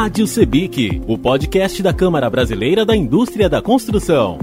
Rádio Sebic, o podcast da Câmara Brasileira da Indústria da Construção.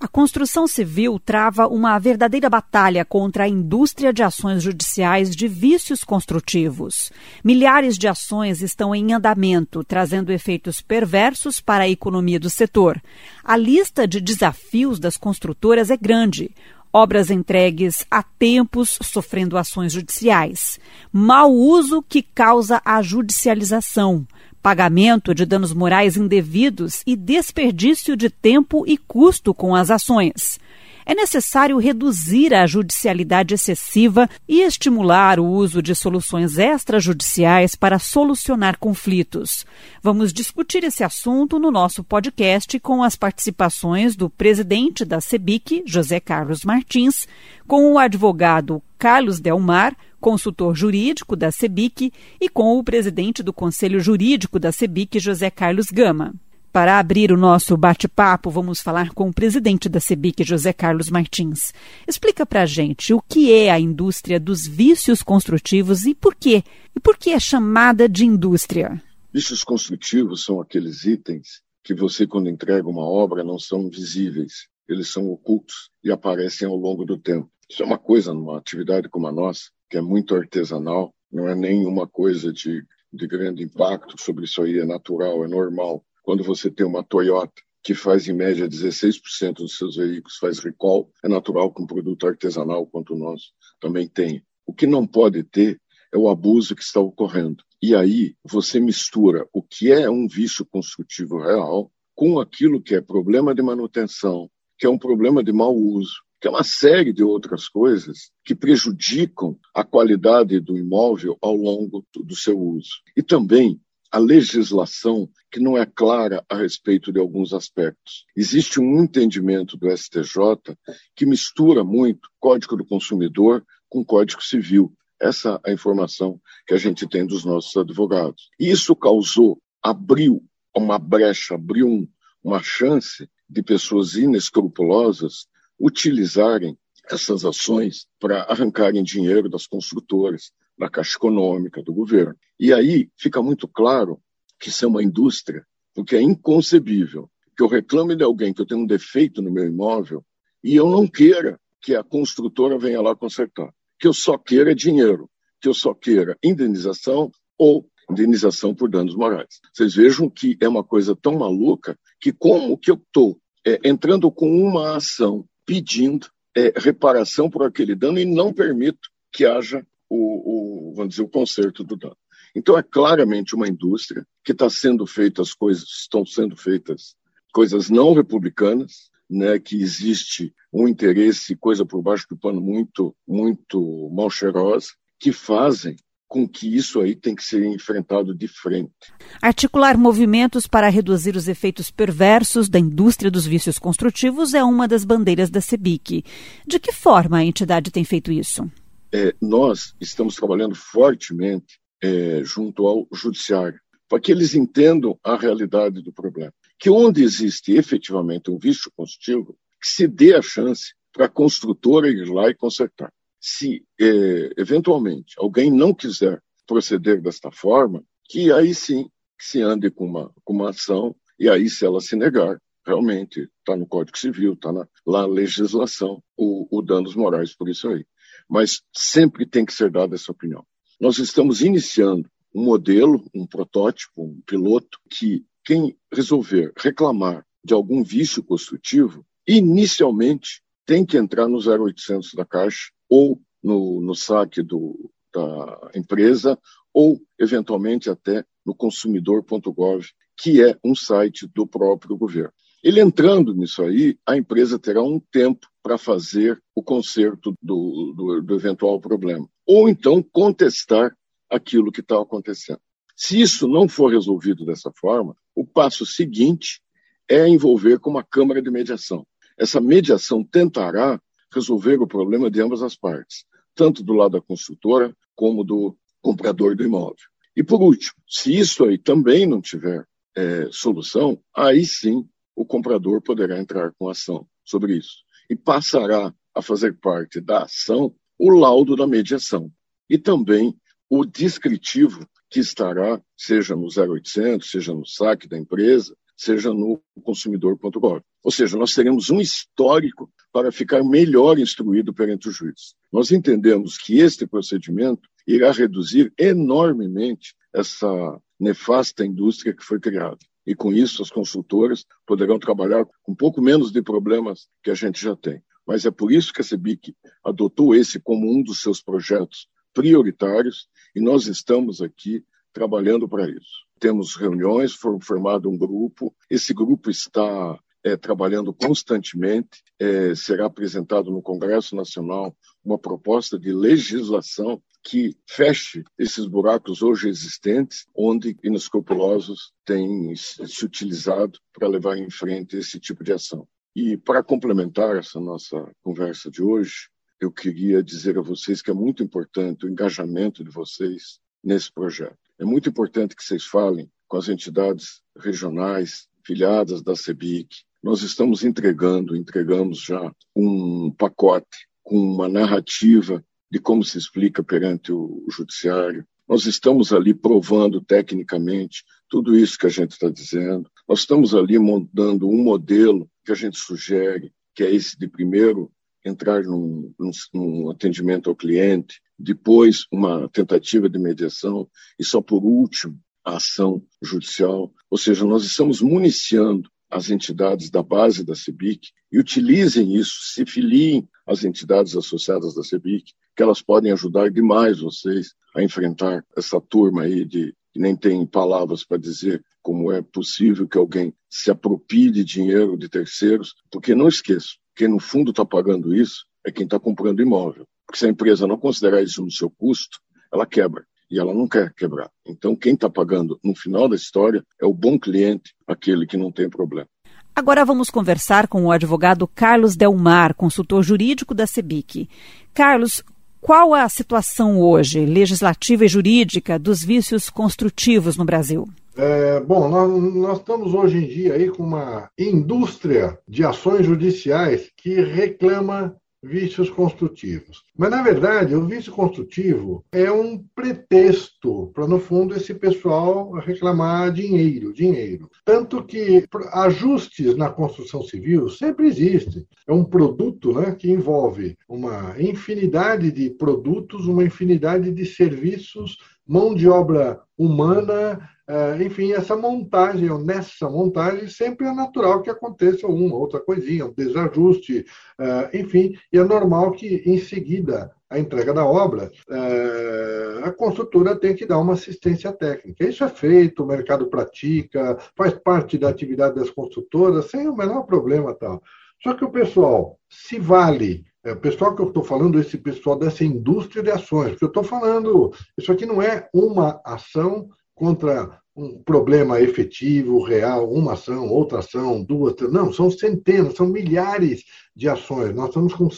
A construção civil trava uma verdadeira batalha contra a indústria de ações judiciais de vícios construtivos. Milhares de ações estão em andamento, trazendo efeitos perversos para a economia do setor. A lista de desafios das construtoras é grande obras entregues a tempos sofrendo ações judiciais, mau uso que causa a judicialização, pagamento de danos morais indevidos e desperdício de tempo e custo com as ações é necessário reduzir a judicialidade excessiva e estimular o uso de soluções extrajudiciais para solucionar conflitos. Vamos discutir esse assunto no nosso podcast com as participações do presidente da CEBIC, José Carlos Martins, com o advogado Carlos Delmar, consultor jurídico da CEBIC, e com o presidente do Conselho Jurídico da CEBIC, José Carlos Gama. Para abrir o nosso bate-papo, vamos falar com o presidente da CEBIC, José Carlos Martins. Explica para a gente o que é a indústria dos vícios construtivos e por quê? E por que é chamada de indústria? Vícios construtivos são aqueles itens que você, quando entrega uma obra, não são visíveis. Eles são ocultos e aparecem ao longo do tempo. Isso é uma coisa numa atividade como a nossa, que é muito artesanal, não é nenhuma coisa de, de grande impacto sobre isso aí, é natural, é normal quando você tem uma Toyota que faz em média 16% dos seus veículos faz recall, é natural que um produto artesanal quanto o nosso também tenha. O que não pode ter é o abuso que está ocorrendo. E aí você mistura o que é um vício construtivo real com aquilo que é problema de manutenção, que é um problema de mau uso, que é uma série de outras coisas que prejudicam a qualidade do imóvel ao longo do seu uso. E também a legislação que não é clara a respeito de alguns aspectos. Existe um entendimento do STJ que mistura muito Código do Consumidor com Código Civil. Essa é a informação que a gente tem dos nossos advogados. Isso causou, abriu uma brecha, abriu um, uma chance de pessoas inescrupulosas utilizarem essas ações para arrancarem dinheiro das construtoras, da Caixa Econômica, do governo. E aí fica muito claro que isso é uma indústria, porque é inconcebível que eu reclame de alguém que eu tenho um defeito no meu imóvel e eu não queira que a construtora venha lá consertar, que eu só queira dinheiro, que eu só queira indenização ou indenização por danos morais. Vocês vejam que é uma coisa tão maluca que como que eu estou é, entrando com uma ação pedindo é, reparação por aquele dano e não permito que haja o, o, vamos dizer, o conserto do dano. Então é claramente uma indústria que está sendo feitas coisas, estão sendo feitas coisas não republicanas, né, que existe um interesse, coisa por baixo do pano muito, muito mal cheirosa, que fazem com que isso aí tem que ser enfrentado de frente. Articular movimentos para reduzir os efeitos perversos da indústria dos vícios construtivos é uma das bandeiras da CEBIC. De que forma a entidade tem feito isso? É, nós estamos trabalhando fortemente é, junto ao judiciário para que eles entendam a realidade do problema. Que onde existe efetivamente um vício construtivo, que se dê a chance para a construtora ir lá e consertar. Se é, eventualmente alguém não quiser proceder desta forma, que aí sim se ande com uma, com uma ação, e aí se ela se negar, realmente está no Código Civil, está na, legislação, o, o danos morais por isso aí mas sempre tem que ser dada essa opinião. Nós estamos iniciando um modelo, um protótipo, um piloto, que quem resolver reclamar de algum vício construtivo, inicialmente tem que entrar no 0800 da Caixa ou no, no saque do, da empresa ou, eventualmente, até no consumidor.gov, que é um site do próprio governo. Ele entrando nisso aí, a empresa terá um tempo para fazer o conserto do, do, do eventual problema. Ou então contestar aquilo que está acontecendo. Se isso não for resolvido dessa forma, o passo seguinte é envolver com uma câmara de mediação. Essa mediação tentará resolver o problema de ambas as partes, tanto do lado da construtora como do comprador do imóvel. E por último, se isso aí também não tiver é, solução, aí sim o comprador poderá entrar com ação sobre isso e passará a fazer parte da ação o laudo da mediação. e também o descritivo que estará, seja no 0800, seja no saque da empresa, seja no consumidor.gov. Ou seja, nós teremos um histórico para ficar melhor instruído perante o juiz. Nós entendemos que este procedimento irá reduzir enormemente essa nefasta indústria que foi criada. E com isso, as consultoras poderão trabalhar com um pouco menos de problemas que a gente já tem. Mas é por isso que a CEBIC adotou esse como um dos seus projetos prioritários e nós estamos aqui trabalhando para isso. Temos reuniões, foi formado um grupo, esse grupo está é, trabalhando constantemente, é, será apresentado no Congresso Nacional uma proposta de legislação que feche esses buracos hoje existentes, onde inescrupulosos têm se utilizado para levar em frente esse tipo de ação. E para complementar essa nossa conversa de hoje, eu queria dizer a vocês que é muito importante o engajamento de vocês nesse projeto. É muito importante que vocês falem com as entidades regionais filiadas da CEBIC. Nós estamos entregando, entregamos já um pacote com uma narrativa de como se explica perante o judiciário. Nós estamos ali provando tecnicamente tudo isso que a gente está dizendo. Nós estamos ali montando um modelo que a gente sugere, que é esse de primeiro entrar num, num, num atendimento ao cliente, depois uma tentativa de mediação e só por último a ação judicial. Ou seja, nós estamos municiando as entidades da base da CEBIC e utilizem isso, se filiem às entidades associadas da CEBIC, que elas podem ajudar demais vocês a enfrentar essa turma aí de que nem tem palavras para dizer como é possível que alguém se apropie de dinheiro de terceiros, porque não esqueça, quem no fundo está pagando isso é quem está comprando imóvel. Porque se a empresa não considerar isso no seu custo, ela quebra. E ela não quer quebrar. Então, quem está pagando no final da história é o bom cliente, aquele que não tem problema. Agora vamos conversar com o advogado Carlos Delmar, consultor jurídico da CEBIC. Carlos, qual a situação hoje, legislativa e jurídica, dos vícios construtivos no Brasil? É, bom, nós, nós, estamos hoje em dia aí com uma indústria de ações judiciais que reclama vícios construtivos. Mas, na verdade, o vício construtivo é um pretexto para, no fundo, esse pessoal reclamar dinheiro, dinheiro. Tanto que ajustes na construção civil sempre existem. É um produto né, que envolve uma infinidade de produtos, uma infinidade de serviços, mão de obra humana, Uh, enfim, essa montagem, ou nessa montagem, sempre é natural que aconteça uma outra coisinha, um desajuste, uh, enfim, e é normal que em seguida a entrega da obra, uh, a construtora tem que dar uma assistência técnica. Isso é feito, o mercado pratica, faz parte da atividade das construtoras, sem o menor problema tal. Só que o pessoal se vale é, o pessoal que eu estou falando, esse pessoal dessa indústria de ações, porque eu estou falando, isso aqui não é uma ação contra um problema efetivo, real, uma ação, outra ação, duas. Não, são centenas, são milhares de ações. Nós estamos com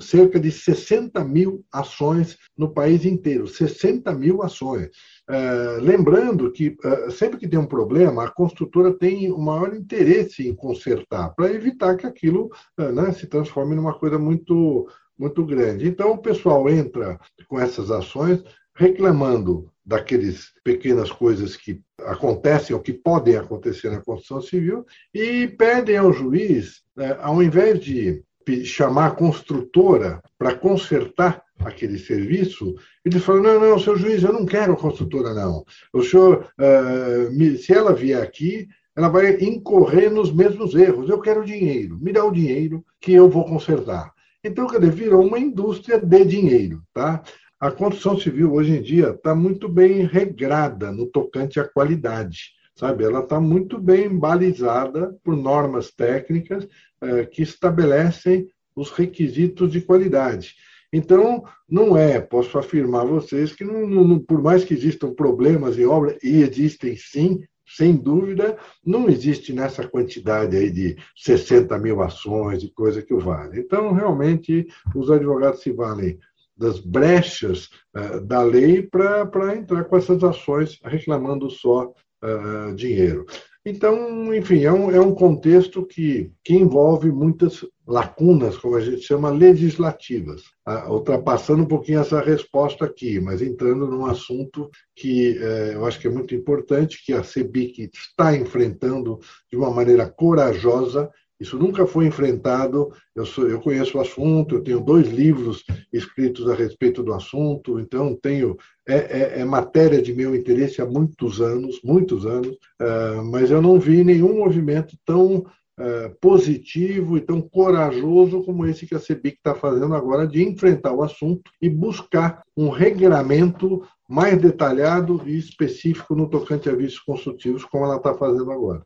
cerca de 60 mil ações no país inteiro 60 mil ações. Uh, lembrando que uh, sempre que tem um problema, a construtora tem o maior interesse em consertar, para evitar que aquilo uh, né, se transforme numa coisa muito, muito grande. Então, o pessoal entra com essas ações reclamando daqueles pequenas coisas que acontecem ou que podem acontecer na construção civil e pedem ao juiz, né, ao invés de chamar a construtora para consertar aquele serviço, eles falam, não, não, seu juiz, eu não quero a construtora, não. O senhor, uh, se ela vier aqui, ela vai incorrer nos mesmos erros. Eu quero dinheiro, me dá o dinheiro que eu vou consertar. Então, quer dizer, virou uma indústria de dinheiro, tá? A construção civil hoje em dia está muito bem regrada no tocante à qualidade, sabe? Ela está muito bem balizada por normas técnicas eh, que estabelecem os requisitos de qualidade. Então, não é, posso afirmar a vocês que, não, não, por mais que existam problemas em obra, e existem sim, sem dúvida, não existe nessa quantidade aí de 60 mil ações e coisa que o vale. Então, realmente, os advogados se valem das brechas uh, da lei para entrar com essas ações reclamando só uh, dinheiro. Então, enfim, é um, é um contexto que, que envolve muitas lacunas, como a gente chama, legislativas. Ah, ultrapassando um pouquinho essa resposta aqui, mas entrando num assunto que eh, eu acho que é muito importante, que a CEBIC está enfrentando de uma maneira corajosa isso nunca foi enfrentado. Eu, sou, eu conheço o assunto, eu tenho dois livros escritos a respeito do assunto, então tenho é, é, é matéria de meu interesse há muitos anos, muitos anos, uh, mas eu não vi nenhum movimento tão uh, positivo e tão corajoso como esse que a CEBIC está fazendo agora de enfrentar o assunto e buscar um regramento mais detalhado e específico no tocante a vícios construtivos, como ela está fazendo agora.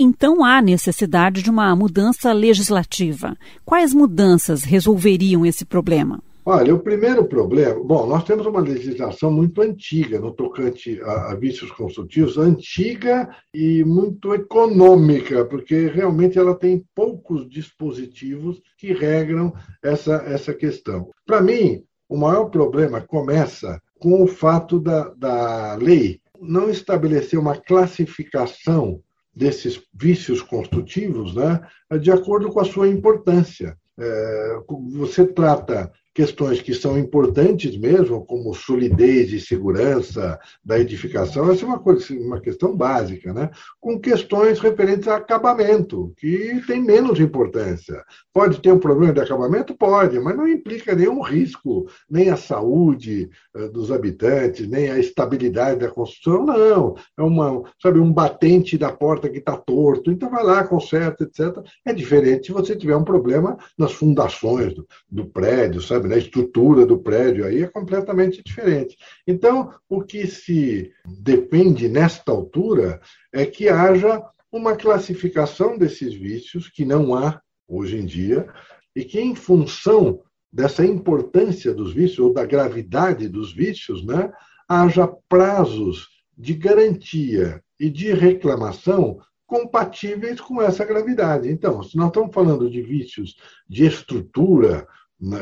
Então há necessidade de uma mudança legislativa. Quais mudanças resolveriam esse problema? Olha, o primeiro problema. Bom, nós temos uma legislação muito antiga no tocante a, a vícios construtivos, antiga e muito econômica, porque realmente ela tem poucos dispositivos que regram essa, essa questão. Para mim, o maior problema começa com o fato da, da lei não estabelecer uma classificação desses vícios construtivos né, de acordo com a sua importância. É, você trata questões que são importantes mesmo, como solidez e segurança da edificação, essa é uma, coisa, uma questão básica, né? com questões referentes a acabamento, que tem menos importância. Pode ter um problema de acabamento? Pode, mas não implica nenhum risco, nem a saúde uh, dos habitantes, nem a estabilidade da construção, não. É uma, sabe, um batente da porta que está torto, então vai lá, conserta, etc. É diferente se você tiver um problema nas fundações do, do prédio, sabe? Na estrutura do prédio, aí é completamente diferente. Então, o que se depende nesta altura é que haja uma classificação desses vícios, que não há hoje em dia, e que, em função dessa importância dos vícios, ou da gravidade dos vícios, né, haja prazos de garantia e de reclamação compatíveis com essa gravidade. Então, se nós estamos falando de vícios de estrutura,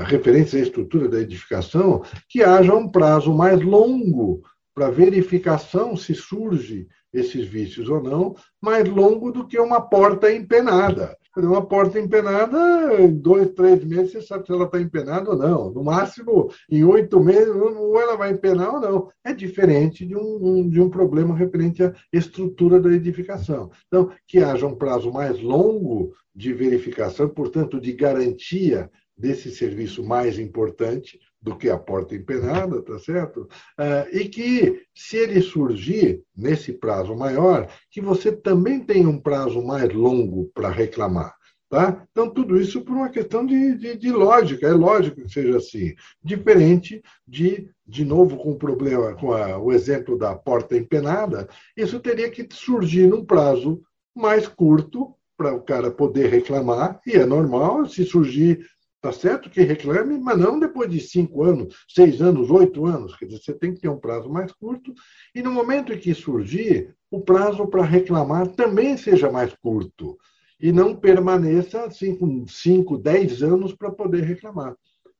referência à estrutura da edificação, que haja um prazo mais longo para verificação se surge esses vícios ou não, mais longo do que uma porta empenada. Uma porta empenada, em dois, três meses, você sabe se ela está empenada ou não. No máximo, em oito meses, ou ela vai empenar ou não. É diferente de um, de um problema referente à estrutura da edificação. Então, que haja um prazo mais longo de verificação, portanto, de garantia desse serviço mais importante do que a porta empenada, tá certo? Ah, e que, se ele surgir nesse prazo maior, que você também tenha um prazo mais longo para reclamar. Tá? Então, tudo isso por uma questão de, de, de, lógica, é lógico que seja assim. Diferente de, de novo, com o problema, com a, o exemplo da porta empenada, isso teria que surgir num prazo mais curto para o cara poder reclamar, e é normal, se surgir Tá certo que reclame, mas não depois de cinco anos, seis anos, oito anos. Quer dizer, você tem que ter um prazo mais curto. E no momento em que surgir, o prazo para reclamar também seja mais curto. E não permaneça assim, com cinco, dez anos para poder reclamar.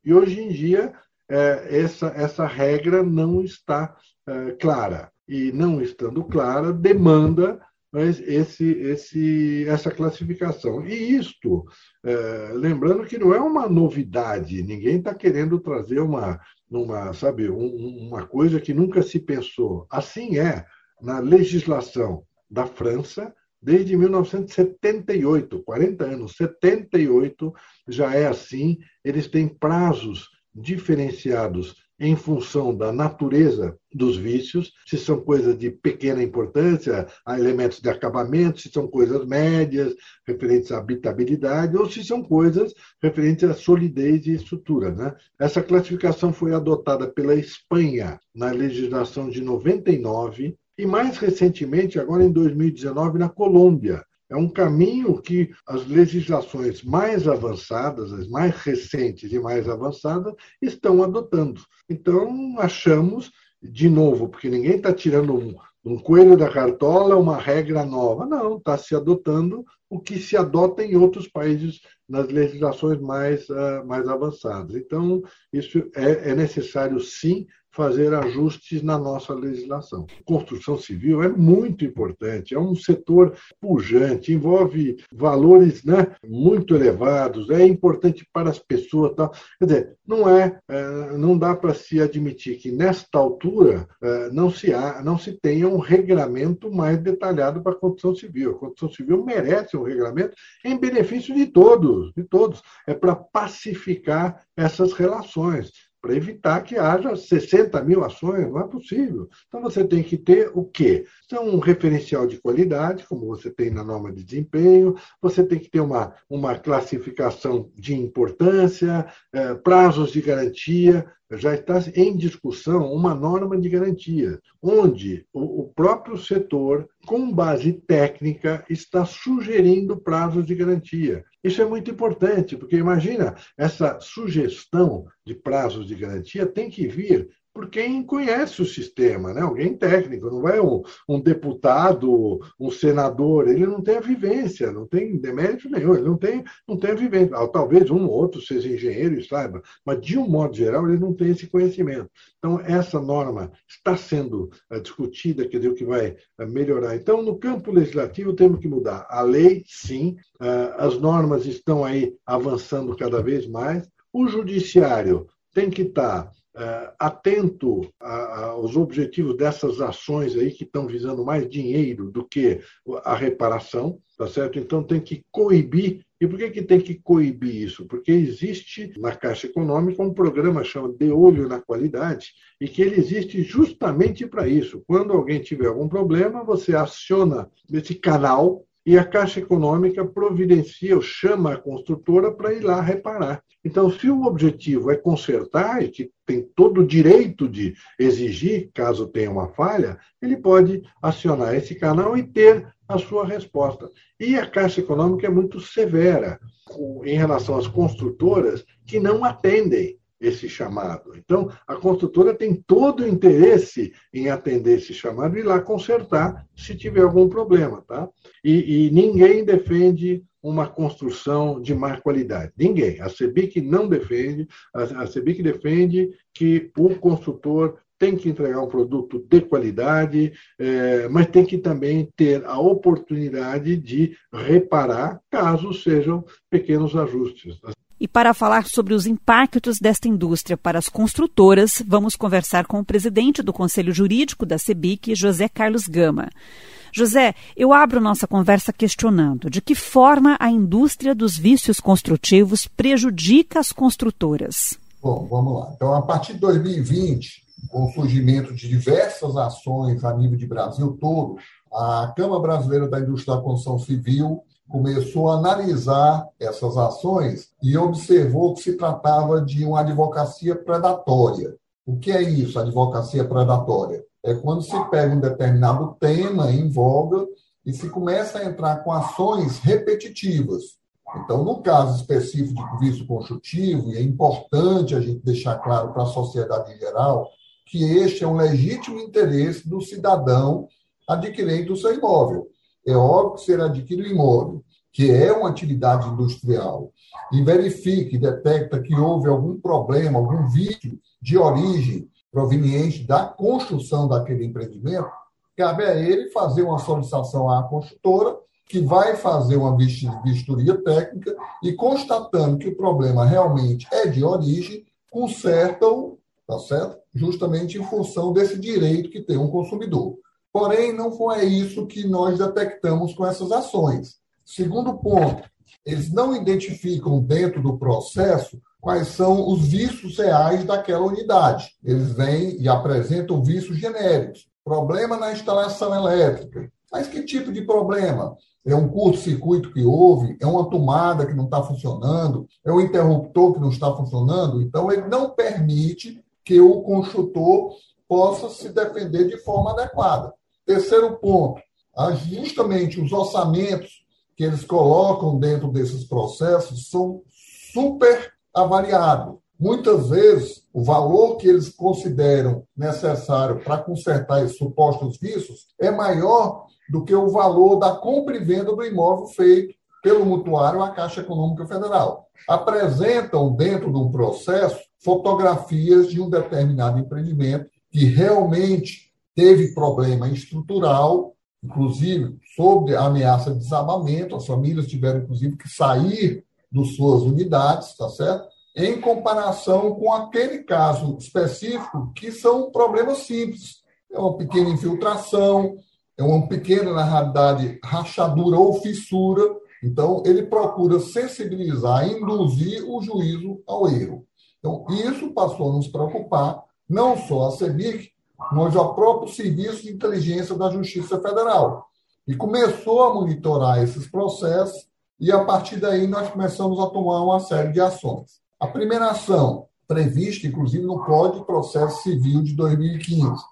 E hoje em dia, é, essa, essa regra não está é, clara. E não estando clara, demanda esse, esse, essa classificação. E isto, é, lembrando que não é uma novidade, ninguém está querendo trazer uma, uma, sabe, um, uma coisa que nunca se pensou. Assim é na legislação da França, desde 1978, 40 anos, 78 já é assim, eles têm prazos diferenciados em função da natureza dos vícios, se são coisas de pequena importância, há elementos de acabamento, se são coisas médias, referentes à habitabilidade, ou se são coisas referentes à solidez e estrutura. Né? Essa classificação foi adotada pela Espanha na legislação de 99 e, mais recentemente, agora em 2019, na Colômbia, é um caminho que as legislações mais avançadas, as mais recentes e mais avançadas, estão adotando. Então, achamos, de novo, porque ninguém está tirando um, um coelho da cartola, uma regra nova. Não, está se adotando o que se adota em outros países nas legislações mais, uh, mais avançadas. Então, isso é, é necessário, sim, fazer ajustes na nossa legislação. Construção civil é muito importante, é um setor pujante, envolve valores né, muito elevados, é importante para as pessoas. Tal. Quer dizer, não é, é não dá para se admitir que nesta altura é, não se há, não se tenha um regramento mais detalhado para a construção civil. A construção civil merece um regramento em benefício de todos, de todos. É para pacificar essas relações para evitar que haja 60 mil ações, não é possível. Então você tem que ter o quê? Então, um referencial de qualidade, como você tem na norma de desempenho, você tem que ter uma, uma classificação de importância, eh, prazos de garantia, já está em discussão uma norma de garantia, onde o, próprio setor, com base técnica, está sugerindo prazos de garantia. Isso é muito importante, porque imagina, essa sugestão de prazos de garantia tem que vir por quem conhece o sistema, né? alguém técnico, não é um, um, deputado, um senador, ele não tem a vivência, não tem demérito nenhum, ele não tem, não tem a vivência. Ah, talvez um ou outro seja engenheiro e saiba, mas de um modo geral ele não tem esse conhecimento. Então, essa norma está sendo uh, discutida, quer dizer, o que vai uh, melhorar. Então, no campo legislativo, temos que mudar. A lei, sim, uh, as normas estão aí avançando cada vez mais. O judiciário tem que estar uh, atento a, aos objetivos dessas ações aí que estão visando mais dinheiro do que a reparação, tá certo? Então tem que coibir. E por que, que tem que coibir isso? Porque existe na Caixa Econômica um programa chamado De Olho na Qualidade, e que ele existe justamente para isso. Quando alguém tiver algum problema, você aciona esse canal e a Caixa Econômica providencia ou chama a construtora para ir lá reparar. Então, se o objetivo é consertar, e que tem todo o direito de exigir, caso tenha uma falha, ele pode acionar esse canal e ter a sua resposta. E a Caixa Econômica é muito severa em relação às construtoras que não atendem esse chamado. Então, a construtora tem todo o interesse em atender esse chamado e ir lá consertar se tiver algum problema. Tá? E, e ninguém defende uma construção de má qualidade. Ninguém. A CEBIC não defende, a CEBIC defende que o construtor tem que entregar um produto de qualidade, é, mas tem que também ter a oportunidade de reparar caso sejam pequenos ajustes. E para falar sobre os impactos desta indústria para as construtoras, vamos conversar com o presidente do Conselho Jurídico da CEBIC, José Carlos Gama. José, eu abro nossa conversa questionando de que forma a indústria dos vícios construtivos prejudica as construtoras. Bom, vamos lá. Então, a partir de 2020, com o surgimento de diversas ações a nível de Brasil todo, a Câmara Brasileira da Indústria da Construção Civil começou a analisar essas ações e observou que se tratava de uma advocacia predatória. O que é isso, advocacia predatória? É quando se pega um determinado tema em voga e se começa a entrar com ações repetitivas. Então, no caso específico de vício construtivo, e é importante a gente deixar claro para a sociedade em geral, que este é um legítimo interesse do cidadão adquirente do seu imóvel. É óbvio que se ele adquire o imóvel, que é uma atividade industrial, e verifique, detecta que houve algum problema, algum vício de origem proveniente da construção daquele empreendimento, cabe a ele fazer uma solicitação à construtora, que vai fazer uma vistoria técnica e, constatando que o problema realmente é de origem, conserta-o, tá certo? Justamente em função desse direito que tem um consumidor. Porém, não foi isso que nós detectamos com essas ações. Segundo ponto, eles não identificam dentro do processo quais são os vícios reais daquela unidade. Eles vêm e apresentam vícios genéricos. Problema na instalação elétrica. Mas que tipo de problema? É um curto-circuito que houve? É uma tomada que não está funcionando? É um interruptor que não está funcionando? Então, ele não permite que o construtor possa se defender de forma adequada. Terceiro ponto, justamente os orçamentos que eles colocam dentro desses processos são super avaliados. Muitas vezes, o valor que eles consideram necessário para consertar esses supostos vícios é maior do que o valor da compra e venda do imóvel feito pelo mutuário à Caixa Econômica Federal. Apresentam, dentro de um processo, fotografias de um determinado empreendimento que realmente teve problema estrutural, inclusive sobre a ameaça de desabamento, as famílias tiveram, inclusive, que sair das suas unidades, tá certo? Em comparação com aquele caso específico, que são problemas simples. É uma pequena infiltração, é uma pequena, na realidade, rachadura ou fissura. Então, ele procura sensibilizar, induzir o juízo ao erro. Então, isso passou a nos preocupar, não só a CEBIC, mas o próprio Serviço de Inteligência da Justiça Federal. E começou a monitorar esses processos, e a partir daí nós começamos a tomar uma série de ações. A primeira ação, prevista inclusive no Código de Processo Civil de 2015,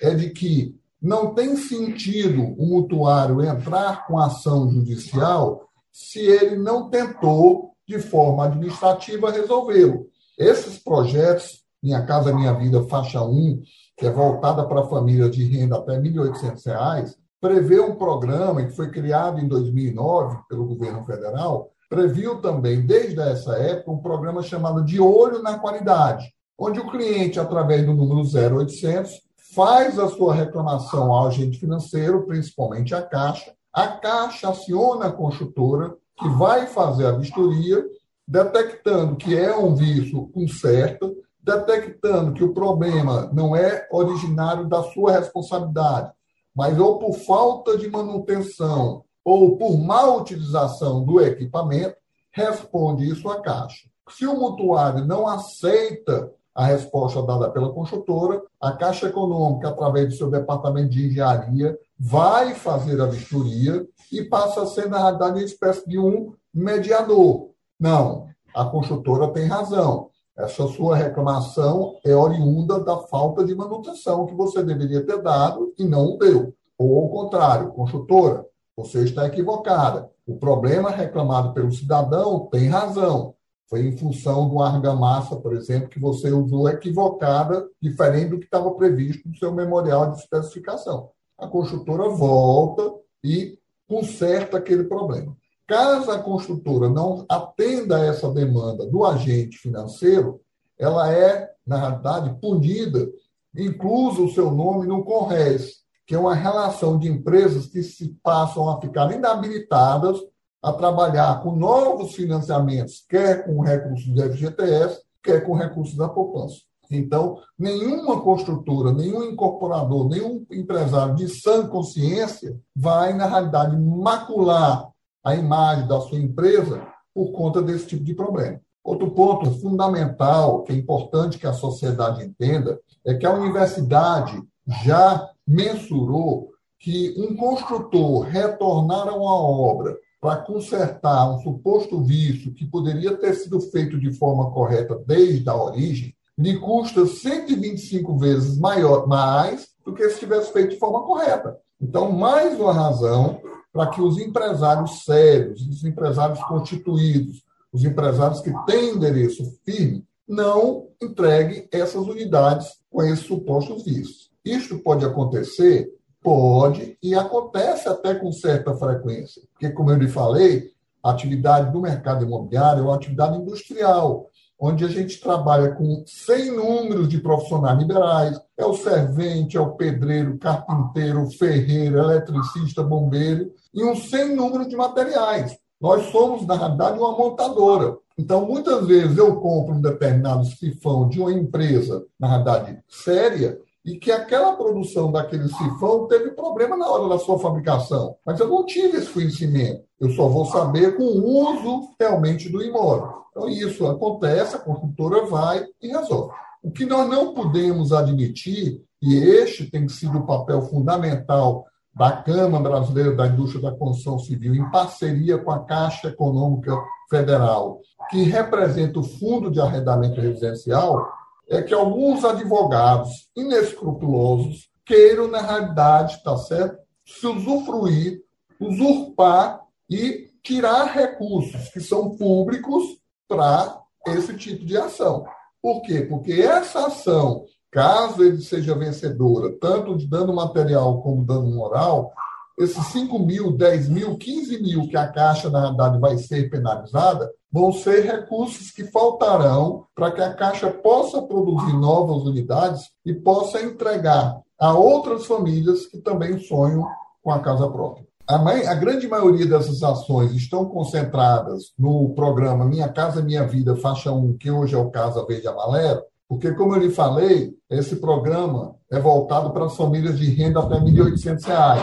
é de que não tem sentido o mutuário entrar com ação judicial se ele não tentou, de forma administrativa, resolvê-lo. Esses projetos, Minha Casa Minha Vida, faixa 1, que é voltada para famílias de renda até R$ 1.800, prevê um programa que foi criado em 2009 pelo governo federal, previu também, desde essa época, um programa chamado de Olho na Qualidade, onde o cliente, através do número 0800, faz a sua reclamação ao agente financeiro, principalmente a Caixa, a Caixa aciona a construtora, que vai fazer a vistoria detectando que é um vício com certa, detectando que o problema não é originário da sua responsabilidade, mas ou por falta de manutenção ou por má utilização do equipamento, responde isso à Caixa. Se o mutuário não aceita a resposta dada pela construtora, a Caixa Econômica, através do seu departamento de engenharia, vai fazer a vistoria e passa a ser, na realidade, uma espécie de um mediador. Não, a construtora tem razão. Essa sua reclamação é oriunda da falta de manutenção que você deveria ter dado e não o deu. Ou ao contrário, construtora, você está equivocada. O problema reclamado pelo cidadão tem razão. Foi em função uma argamassa, por exemplo, que você usou equivocada, diferente do que estava previsto no seu memorial de especificação. A construtora volta e conserta aquele problema. Caso a construtora não atenda a essa demanda do agente financeiro, ela é, na realidade, punida, incluso o seu nome no CONRES, que é uma relação de empresas que se passam a ficar inabilitadas a trabalhar com novos financiamentos, quer com recursos do FGTS, quer com recursos da poupança. Então, nenhuma construtora, nenhum incorporador, nenhum empresário de sã consciência vai, na realidade, macular a imagem da sua empresa por conta desse tipo de problema. Outro ponto fundamental, que é importante que a sociedade entenda, é que a universidade já mensurou que um construtor retornar a uma obra para consertar um suposto vício que poderia ter sido feito de forma correta desde a origem, lhe custa 125 vezes maior, mais do que se tivesse feito de forma correta. Então, mais uma razão para que os empresários sérios, os empresários constituídos, os empresários que têm endereço firme, não entreguem essas unidades com esses supostos vícios. Isto pode acontecer Pode, e acontece até com certa frequência, porque, como eu lhe falei, a atividade do mercado imobiliário é uma atividade industrial, onde a gente trabalha com 100 números de profissionais liberais, é o servente, é o pedreiro, carpinteiro, ferreiro, eletricista, bombeiro, e um 100 número de materiais. Nós somos, na realidade, uma montadora. Então, muitas vezes eu compro um determinado sifão de uma empresa, na realidade, séria, e que aquela produção daquele sifão teve problema na hora da sua fabricação. Mas eu não tive esse conhecimento. Eu só vou saber com o uso realmente do imóvel. Então, isso acontece, a construtora vai e resolve. O que nós não podemos admitir, e este tem sido o papel fundamental da Câmara Brasileira da Indústria da Construção Civil, em parceria com a Caixa Econômica Federal, que representa o Fundo de Arrendamento Residencial, é que alguns advogados inescrupulosos queiram, na realidade, tá certo? Se usufruir, usurpar e tirar recursos que são públicos para esse tipo de ação. Por quê? Porque essa ação, caso ele seja vencedora, tanto de dano material como dano moral, esses 5 mil, 10 mil, 15 mil que a Caixa, na realidade, vai ser penalizada, vão ser recursos que faltarão para que a Caixa possa produzir novas unidades e possa entregar a outras famílias que também sonham com a casa própria. A, a, grande maioria dessas ações estão concentradas no programa Minha Casa Minha Vida, faixa 1, que hoje é o Casa Verde Amarelo, porque, como eu lhe falei, esse programa é voltado para as famílias de renda até R$ 1.800.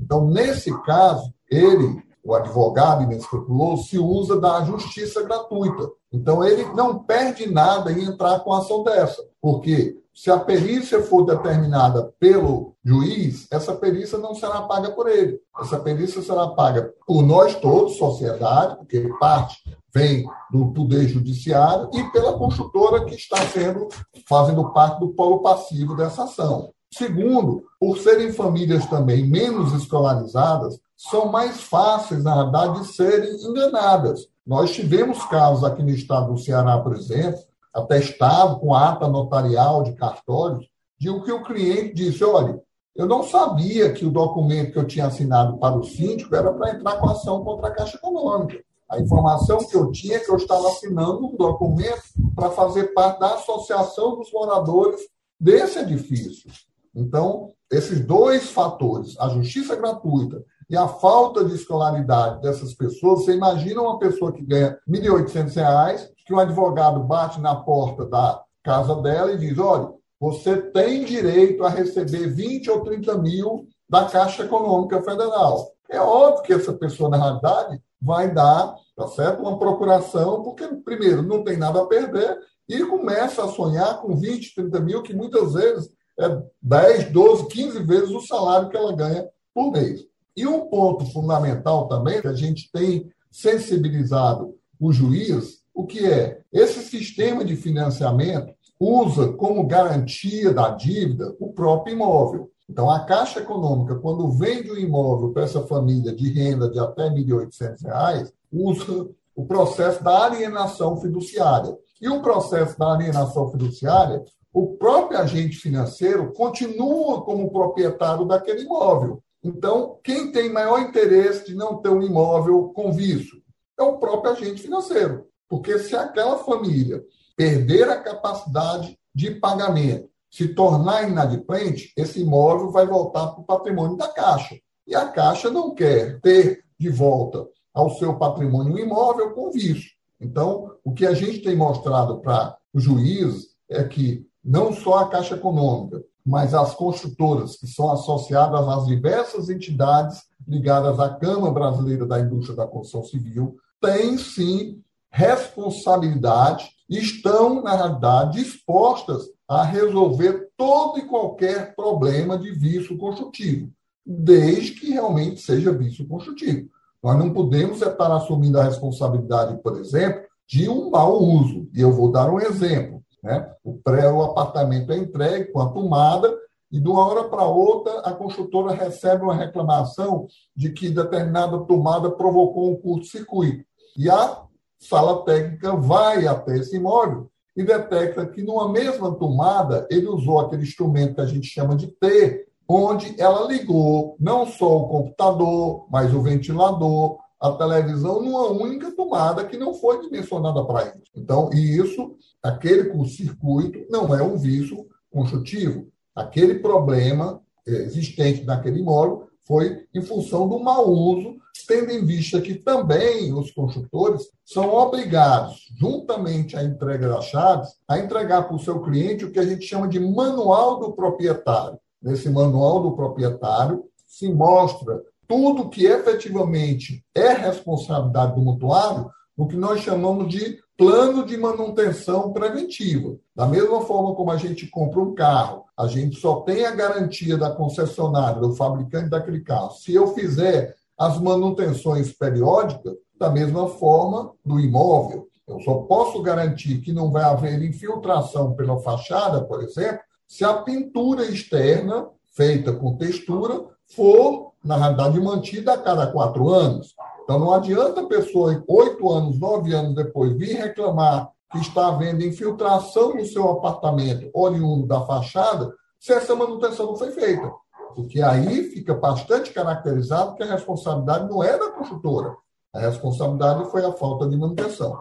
Então, nesse caso, ele, o advogado inescrupuloso, se usa da justiça gratuita. Então, ele não perde nada em entrar com ação dessa, porque se a perícia for determinada pelo juiz, essa perícia não será paga por ele. Essa perícia será paga por nós todos, sociedade, porque parte vem do poder judiciário e pela construtora que está sendo fazendo parte do polo passivo dessa ação. Segundo, por serem famílias também menos escolarizadas, são mais fáceis, na verdade, de serem enganadas. Nós tivemos casos aqui no estado do Ceará, por exemplo, atestado com ata notarial de cartórios, de o que o cliente disse: olha, eu não sabia que o documento que eu tinha assinado para o síndico era para entrar com ação contra a Caixa Econômica. A informação que eu tinha é que eu estava assinando um documento para fazer parte da associação dos moradores desse edifício. Então, esses dois fatores, a justiça gratuita e a falta de escolaridade dessas pessoas, você imagina uma pessoa que ganha R$ 1.800, que um advogado bate na porta da casa dela e diz: olha, você tem direito a receber 20 ou 30 mil da Caixa Econômica Federal. É óbvio que essa pessoa, na realidade, vai dar tá certo? uma procuração, porque, primeiro, não tem nada a perder, e começa a sonhar com 20, 30 mil, que muitas vezes é 10, 12, 15 vezes o salário que ela ganha por mês. E um ponto fundamental também, que a gente tem sensibilizado o juiz, o que é esse sistema de financiamento usa como garantia da dívida o próprio imóvel. Então, a Caixa Econômica, quando vende o um imóvel para essa família de renda de até R$ 1.800, usa o processo da alienação fiduciária. E o processo da alienação fiduciária, o próprio agente financeiro continua como proprietário daquele imóvel. Então, quem tem maior interesse de não ter um imóvel com vício? É o próprio agente financeiro. Porque se aquela família perder a capacidade de pagamento, se tornar inadimplente, esse imóvel vai voltar para o patrimônio da Caixa. E a Caixa não quer ter de volta ao seu patrimônio imóvel com vício. Então, o que a gente tem mostrado para os juízes é que não só a Caixa Econômica, mas as construtoras que são associadas às diversas entidades ligadas à Câmara Brasileira da Indústria da Construção Civil têm sim responsabilidade e estão, na realidade, dispostas a resolver todo e qualquer problema de vício construtivo, desde que realmente seja vício construtivo. Nós não podemos estar assumindo a responsabilidade, por exemplo, de um mau uso. E eu vou dar um exemplo. Né? O pré, o apartamento é entregue com a tomada e de uma hora para outra a construtora recebe uma reclamação de que determinada tomada provocou um curto-circuito. E a sala técnica vai até esse imóvel e detecta que numa mesma tomada ele usou aquele instrumento que a gente chama de T, onde ela ligou não só o computador, mas o ventilador, a televisão numa única tomada que não foi dimensionada para isso. Então, e isso, aquele curto-circuito não é um vício construtivo. Aquele problema existente naquele imóvel foi em função do mau uso, tendo em vista que também os construtores são obrigados, juntamente à entrega das chaves, a entregar para o seu cliente o que a gente chama de manual do proprietário. Nesse manual do proprietário se mostra tudo que efetivamente é responsabilidade do mutuário, no que nós chamamos de plano de manutenção preventiva. Da mesma forma como a gente compra um carro, a gente só tem a garantia da concessionária, do fabricante daquele carro. Se eu fizer as manutenções periódicas, da mesma forma do imóvel, eu só posso garantir que não vai haver infiltração pela fachada, por exemplo, se a pintura externa, feita com textura, for, na realidade, mantida a cada quatro anos. Então, não adianta a pessoa, oito anos, nove anos depois, vir reclamar que está havendo infiltração no seu apartamento oriundo da fachada, se essa manutenção não foi feita. Porque aí fica bastante caracterizado que a responsabilidade não é da construtora. A responsabilidade foi a falta de manutenção.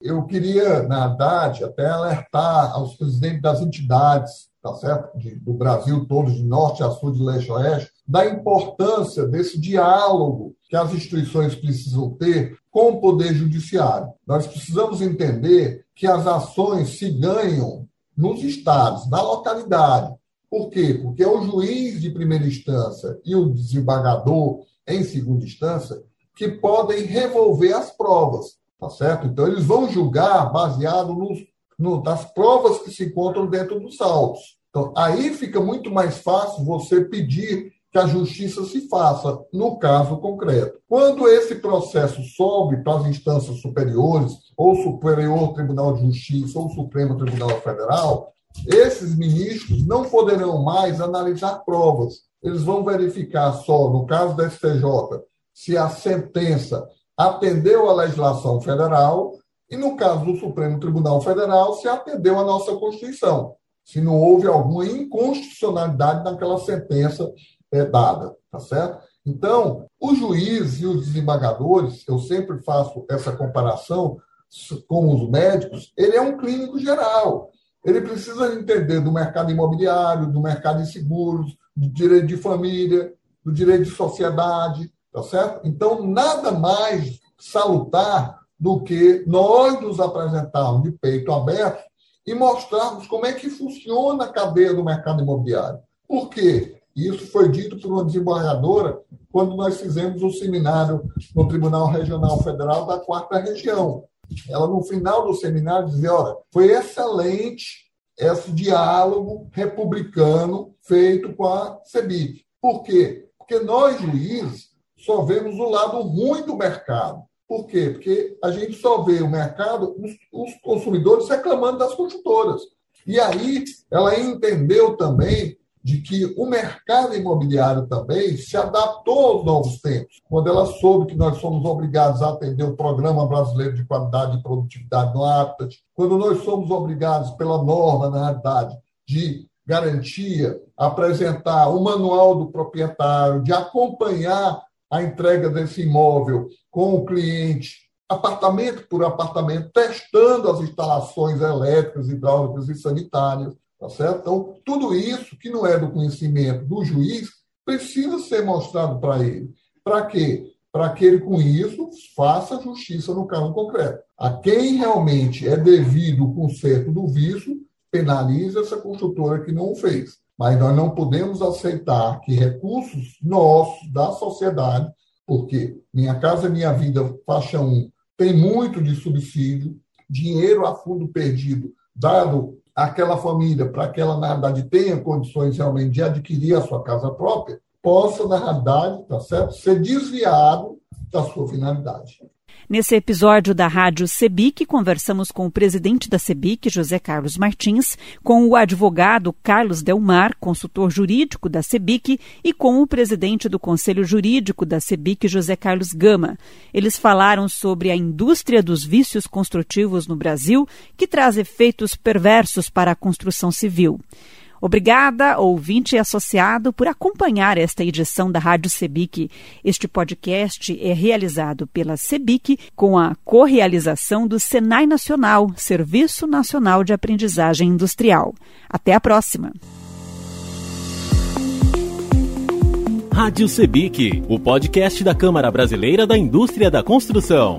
Eu queria, na verdade, até alertar aos presidentes das entidades, tá certo? De, do Brasil todo, de norte a sul, de leste a oeste, da importância desse diálogo que as instituições precisam ter com o Poder Judiciário. Nós precisamos entender que as ações se ganham nos estados, na localidade. Por quê? Porque é o juiz de primeira instância e o desembargador em segunda instância que podem revolver as provas, tá certo? Então, eles vão julgar baseado nos, no, nas provas que se encontram dentro dos autos. Então, aí fica muito mais fácil você pedir que a justiça se faça no caso concreto. Quando esse processo sobe para as instâncias superiores, ou Superior Tribunal de Justiça, ou Supremo Tribunal Federal, esses ministros não poderão mais analisar provas. Eles vão verificar só, no caso da STJ, se a sentença atendeu à legislação federal e, no caso do Supremo Tribunal Federal, se atendeu à nossa Constituição, se não houve alguma inconstitucionalidade naquela sentença é, dada, tá certo? Então, o juiz e os desembargadores, eu sempre faço essa comparação com os médicos, ele é um clínico geral. Ele precisa entender do mercado imobiliário, do mercado de seguros, do direito de família, do direito de sociedade, tá certo? Então, nada mais salutar do que nós nos apresentarmos de peito aberto e mostrarmos como é que funciona a cadeia do mercado imobiliário. Por quê? Isso foi dito por uma desembargadora quando nós fizemos um seminário no Tribunal Regional Federal da Quarta Região. Ela, no final do seminário, dizia: olha, foi excelente esse diálogo republicano feito com a CEBIC. Por quê? Porque nós, juízes, só vemos o lado ruim do mercado. Por quê? Porque a gente só vê o mercado, os, os consumidores reclamando das construtoras. E aí ela entendeu também de que o mercado imobiliário também se adaptou aos novos tempos. Quando ela soube que nós somos obrigados a atender o Programa Brasileiro de Qualidade e Produtividade no Habitat, quando nós somos obrigados pela norma, na realidade, de garantia, apresentar o manual do proprietário, de acompanhar a entrega desse imóvel com o cliente, apartamento por apartamento, testando as instalações elétricas, hidráulicas e sanitárias. Tá certo? Então, tudo isso que não é do conhecimento do juiz precisa ser mostrado para ele. Para quê? Para que ele, com isso, faça justiça no caso concreto. A quem realmente é devido o conserto do vício, penaliza essa construtora que não o fez. Mas nós não podemos aceitar que recursos nossos, da sociedade, porque Minha Casa Minha Vida, faixa 1, tem muito de subsídio, dinheiro a fundo perdido, dado aquela família, para que ela, na verdade, tenha condições realmente de adquirir a sua casa própria, possa, na realidade, tá certo, ser desviado da sua finalidade. Nesse episódio da Rádio Sebic, conversamos com o presidente da Sebic, José Carlos Martins, com o advogado Carlos Delmar, consultor jurídico da Sebic, e com o presidente do Conselho Jurídico da Sebic, José Carlos Gama. Eles falaram sobre a indústria dos vícios construtivos no Brasil, que traz efeitos perversos para a construção civil. Obrigada, ouvinte e associado, por acompanhar esta edição da Rádio Sebic. Este podcast é realizado pela Sebic com a correalização do Senai Nacional, Serviço Nacional de Aprendizagem Industrial. Até a próxima. Rádio Sebic, o podcast da Câmara Brasileira da Indústria da Construção.